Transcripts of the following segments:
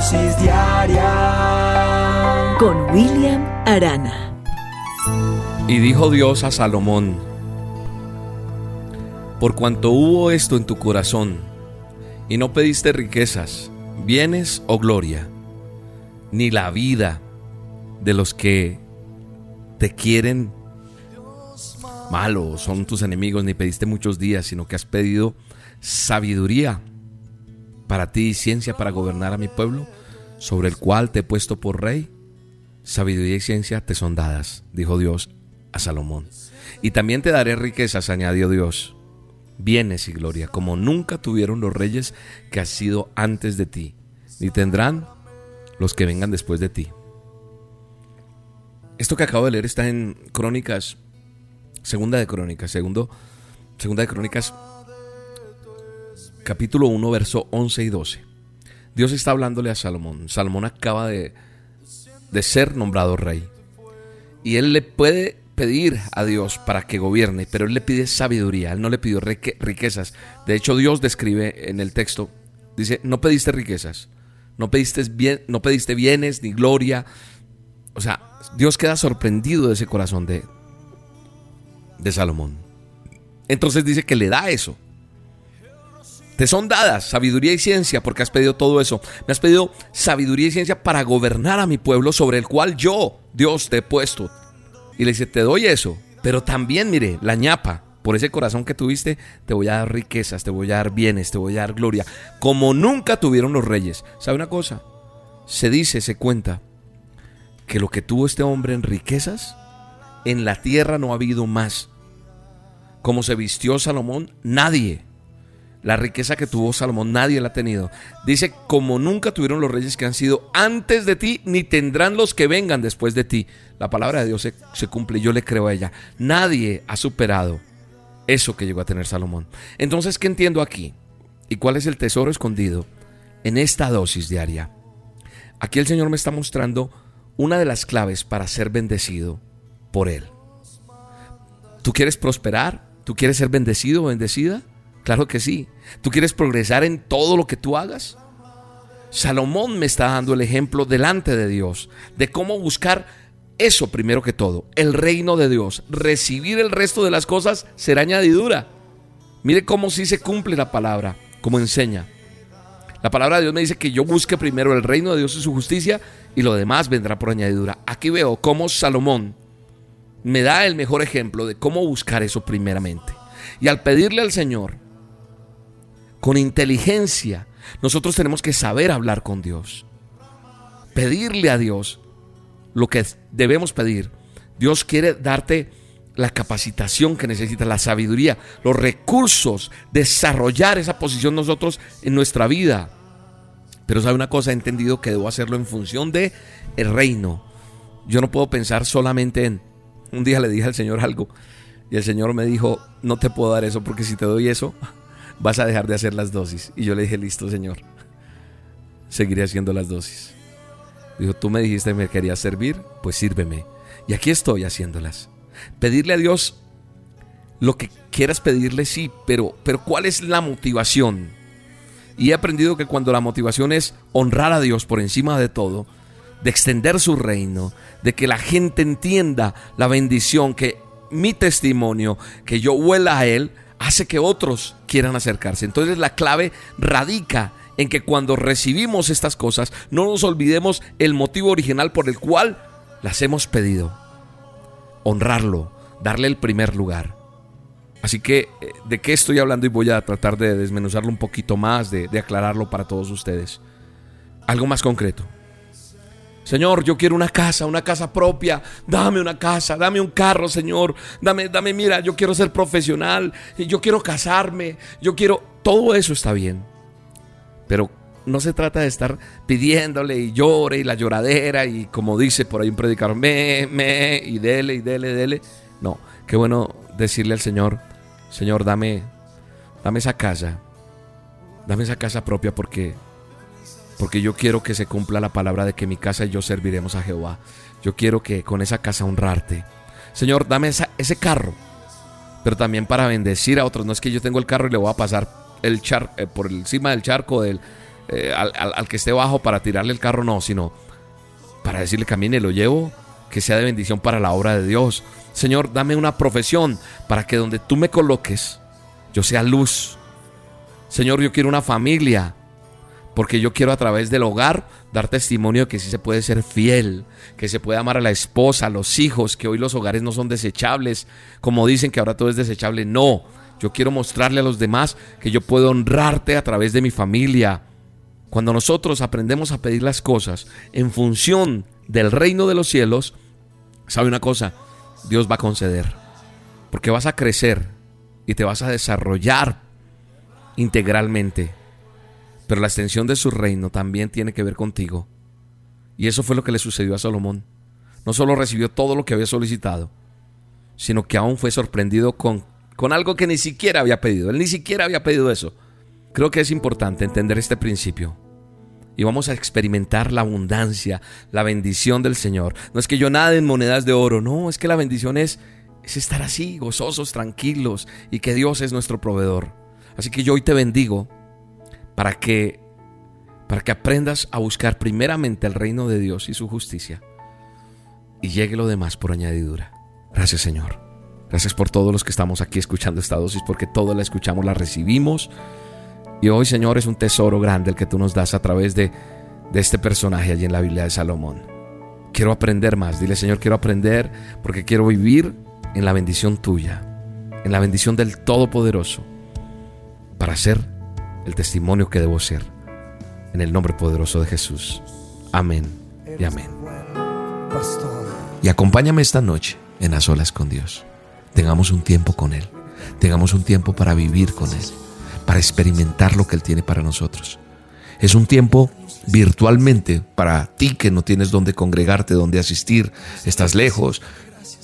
Dosis diaria con William Arana. Y dijo Dios a Salomón, por cuanto hubo esto en tu corazón, y no pediste riquezas, bienes o gloria, ni la vida de los que te quieren malo, son tus enemigos, ni pediste muchos días, sino que has pedido sabiduría para ti ciencia para gobernar a mi pueblo, sobre el cual te he puesto por rey. Sabiduría y ciencia te son dadas, dijo Dios a Salomón. Y también te daré riquezas, añadió Dios, bienes y gloria, como nunca tuvieron los reyes que has sido antes de ti, ni tendrán los que vengan después de ti. Esto que acabo de leer está en Crónicas Segunda de Crónicas, segundo, segunda de Crónicas, capítulo 1, verso 11 y 12. Dios está hablándole a Salomón. Salomón acaba de, de ser nombrado rey. Y él le puede pedir a Dios para que gobierne, pero él le pide sabiduría, él no le pidió riquezas. De hecho, Dios describe en el texto, dice, no pediste riquezas, no pediste, bien, no pediste bienes ni gloria. O sea, Dios queda sorprendido de ese corazón de, de Salomón. Entonces dice que le da eso. Te son dadas sabiduría y ciencia porque has pedido todo eso. Me has pedido sabiduría y ciencia para gobernar a mi pueblo sobre el cual yo, Dios, te he puesto. Y le dice, te doy eso. Pero también, mire, la ñapa, por ese corazón que tuviste, te voy a dar riquezas, te voy a dar bienes, te voy a dar gloria. Como nunca tuvieron los reyes. ¿Sabe una cosa? Se dice, se cuenta, que lo que tuvo este hombre en riquezas, en la tierra no ha habido más. Como se vistió Salomón, nadie. La riqueza que tuvo Salomón, nadie la ha tenido. Dice, como nunca tuvieron los reyes que han sido antes de ti, ni tendrán los que vengan después de ti. La palabra de Dios se, se cumple, yo le creo a ella. Nadie ha superado eso que llegó a tener Salomón. Entonces, ¿qué entiendo aquí? ¿Y cuál es el tesoro escondido en esta dosis diaria? Aquí el Señor me está mostrando una de las claves para ser bendecido por Él. ¿Tú quieres prosperar? ¿Tú quieres ser bendecido o bendecida? Claro que sí. ¿Tú quieres progresar en todo lo que tú hagas? Salomón me está dando el ejemplo delante de Dios de cómo buscar eso primero que todo, el reino de Dios. Recibir el resto de las cosas será añadidura. Mire cómo sí se cumple la palabra, como enseña. La palabra de Dios me dice que yo busque primero el reino de Dios y su justicia y lo demás vendrá por añadidura. Aquí veo cómo Salomón me da el mejor ejemplo de cómo buscar eso primeramente. Y al pedirle al Señor, con inteligencia, nosotros tenemos que saber hablar con Dios. Pedirle a Dios lo que debemos pedir. Dios quiere darte la capacitación que necesitas, la sabiduría, los recursos, desarrollar esa posición nosotros en nuestra vida. Pero sabe una cosa, he entendido que debo hacerlo en función de el reino. Yo no puedo pensar solamente en un día le dije al Señor algo y el Señor me dijo, no te puedo dar eso porque si te doy eso, vas a dejar de hacer las dosis. Y yo le dije, listo, Señor, seguiré haciendo las dosis. Dijo, tú me dijiste que me querías servir, pues sírveme. Y aquí estoy haciéndolas. Pedirle a Dios lo que quieras pedirle, sí, pero, pero ¿cuál es la motivación? Y he aprendido que cuando la motivación es honrar a Dios por encima de todo, de extender su reino, de que la gente entienda la bendición, que mi testimonio, que yo huela a Él, hace que otros quieran acercarse. Entonces la clave radica en que cuando recibimos estas cosas, no nos olvidemos el motivo original por el cual las hemos pedido. Honrarlo, darle el primer lugar. Así que, eh, ¿de qué estoy hablando? Y voy a tratar de desmenuzarlo un poquito más, de, de aclararlo para todos ustedes. Algo más concreto. Señor, yo quiero una casa, una casa propia. Dame una casa, dame un carro, Señor. Dame, dame, mira, yo quiero ser profesional. Yo quiero casarme. Yo quiero. Todo eso está bien. Pero no se trata de estar pidiéndole y llore y la lloradera y como dice por ahí un predicador, me, me, y dele y dele, dele. No, qué bueno decirle al Señor, Señor, dame, dame esa casa, dame esa casa propia porque, porque yo quiero que se cumpla la palabra de que mi casa y yo serviremos a Jehová. Yo quiero que con esa casa honrarte. Señor, dame ese carro, pero también para bendecir a otros. No es que yo tengo el carro y le voy a pasar el char, eh, por encima del charco del, eh, al, que esté bajo para tirarle el carro, no, sino para decirle camine, lo llevo, que sea de bendición para la obra de Dios. Señor, dame una profesión para que donde tú me coloques, yo sea luz. Señor, yo quiero una familia, porque yo quiero a través del hogar dar testimonio de que sí se puede ser fiel, que se puede amar a la esposa, a los hijos, que hoy los hogares no son desechables, como dicen que ahora todo es desechable. No, yo quiero mostrarle a los demás que yo puedo honrarte a través de mi familia, cuando nosotros aprendemos a pedir las cosas en función del reino de los cielos, ¿sabe una cosa? Dios va a conceder. Porque vas a crecer y te vas a desarrollar integralmente. Pero la extensión de su reino también tiene que ver contigo. Y eso fue lo que le sucedió a Salomón. No solo recibió todo lo que había solicitado, sino que aún fue sorprendido con, con algo que ni siquiera había pedido. Él ni siquiera había pedido eso. Creo que es importante entender este principio. Y vamos a experimentar la abundancia, la bendición del Señor. No es que yo nade en monedas de oro, no, es que la bendición es, es estar así, gozosos, tranquilos, y que Dios es nuestro proveedor. Así que yo hoy te bendigo para que, para que aprendas a buscar primeramente el reino de Dios y su justicia, y llegue lo demás por añadidura. Gracias Señor. Gracias por todos los que estamos aquí escuchando esta dosis, porque todos la escuchamos, la recibimos y hoy, Señor, es un tesoro grande el que tú nos das a través de, de este personaje allí en la Biblia de Salomón. Quiero aprender más. Dile, Señor, quiero aprender porque quiero vivir en la bendición tuya, en la bendición del Todopoderoso, para ser el testimonio que debo ser. En el nombre poderoso de Jesús. Amén y amén. Y acompáñame esta noche en las olas con Dios. Tengamos un tiempo con Él. Tengamos un tiempo para vivir con Él para experimentar lo que Él tiene para nosotros. Es un tiempo virtualmente para ti que no tienes dónde congregarte, dónde asistir, estás lejos.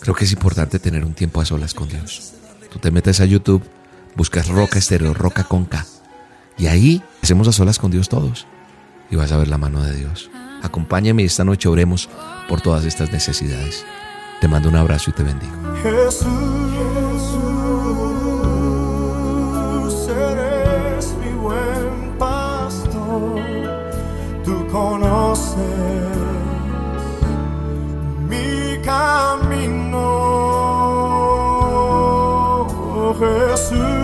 Creo que es importante tener un tiempo a solas con Dios. Tú te metes a YouTube, buscas Roca Estéreo, Roca con K, y ahí hacemos a solas con Dios todos. Y vas a ver la mano de Dios. Acompáñame y esta noche oremos por todas estas necesidades. Te mando un abrazo y te bendigo. mi camino, Jesús.